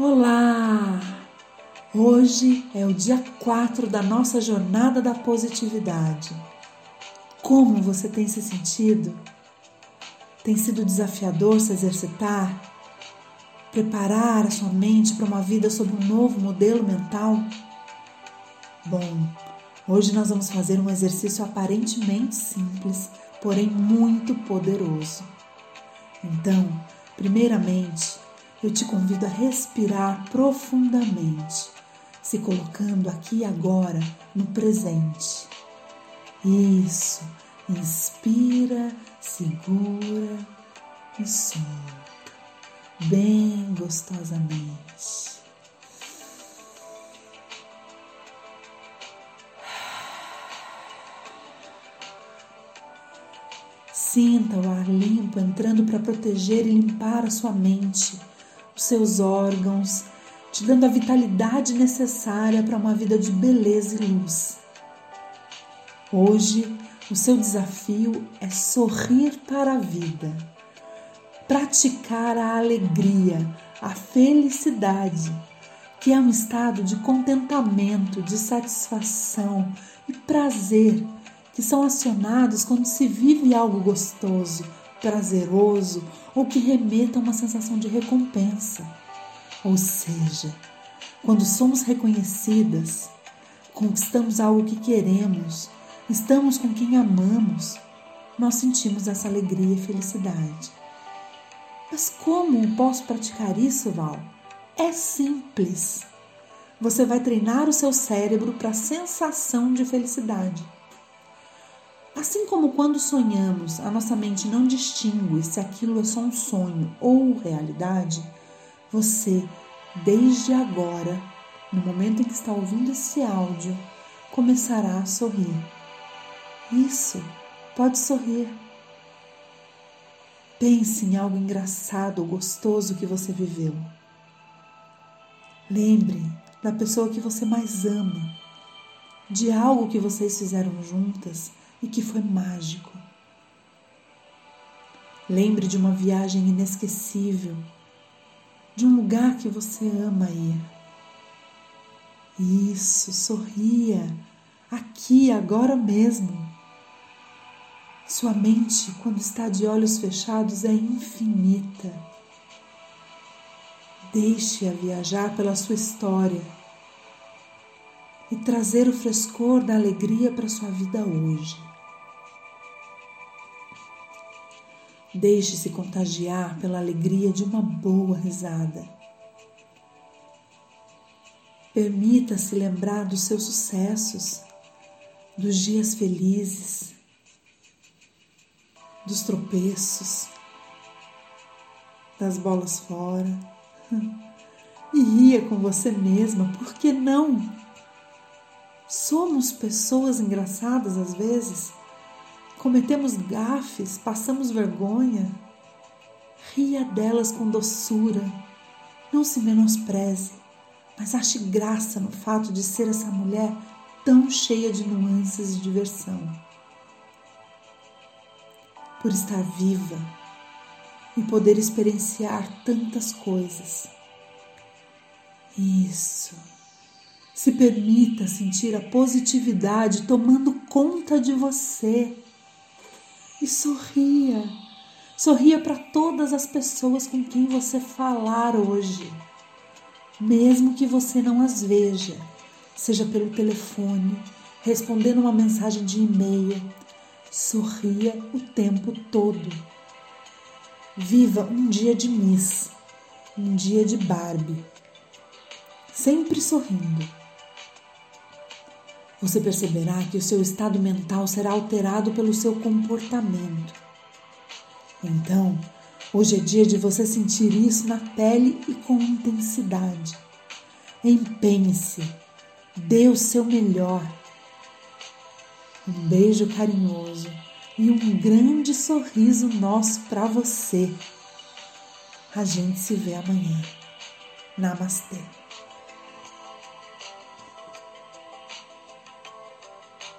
Olá! Hoje é o dia 4 da nossa jornada da positividade. Como você tem se sentido? Tem sido desafiador se exercitar? Preparar a sua mente para uma vida sob um novo modelo mental? Bom, hoje nós vamos fazer um exercício aparentemente simples, porém muito poderoso. Então, primeiramente, eu te convido a respirar profundamente, se colocando aqui agora no presente. Isso, inspira, segura e solta, bem gostosamente. Sinta o ar limpo entrando para proteger e limpar a sua mente os seus órgãos, te dando a vitalidade necessária para uma vida de beleza e luz. Hoje, o seu desafio é sorrir para a vida, praticar a alegria, a felicidade, que é um estado de contentamento, de satisfação e prazer que são acionados quando se vive algo gostoso, prazeroso ou que remeta a uma sensação de recompensa. Ou seja, quando somos reconhecidas, conquistamos algo que queremos, estamos com quem amamos, nós sentimos essa alegria e felicidade. Mas como posso praticar isso, Val? É simples. Você vai treinar o seu cérebro para a sensação de felicidade. Assim como quando sonhamos, a nossa mente não distingue se aquilo é só um sonho ou realidade, você, desde agora, no momento em que está ouvindo esse áudio, começará a sorrir. Isso, pode sorrir. Pense em algo engraçado ou gostoso que você viveu. Lembre da pessoa que você mais ama, de algo que vocês fizeram juntas e que foi mágico. Lembre de uma viagem inesquecível, de um lugar que você ama ir. Isso, sorria, aqui, agora mesmo. Sua mente, quando está de olhos fechados, é infinita. Deixe-a viajar pela sua história e trazer o frescor da alegria para sua vida hoje. Deixe-se contagiar pela alegria de uma boa risada. Permita-se lembrar dos seus sucessos, dos dias felizes, dos tropeços, das bolas fora. E ria com você mesma, por que não? Somos pessoas engraçadas às vezes cometemos gafes, passamos vergonha. Ria delas com doçura. Não se menospreze, mas ache graça no fato de ser essa mulher tão cheia de nuances de diversão. Por estar viva e poder experienciar tantas coisas. Isso. Se permita sentir a positividade tomando conta de você e sorria. Sorria para todas as pessoas com quem você falar hoje, mesmo que você não as veja, seja pelo telefone, respondendo uma mensagem de e-mail. Sorria o tempo todo. Viva um dia de Miss, um dia de Barbie, sempre sorrindo você perceberá que o seu estado mental será alterado pelo seu comportamento. Então, hoje é dia de você sentir isso na pele e com intensidade. Empenhe-se, dê o seu melhor. Um beijo carinhoso e um grande sorriso nosso para você. A gente se vê amanhã. Namastê.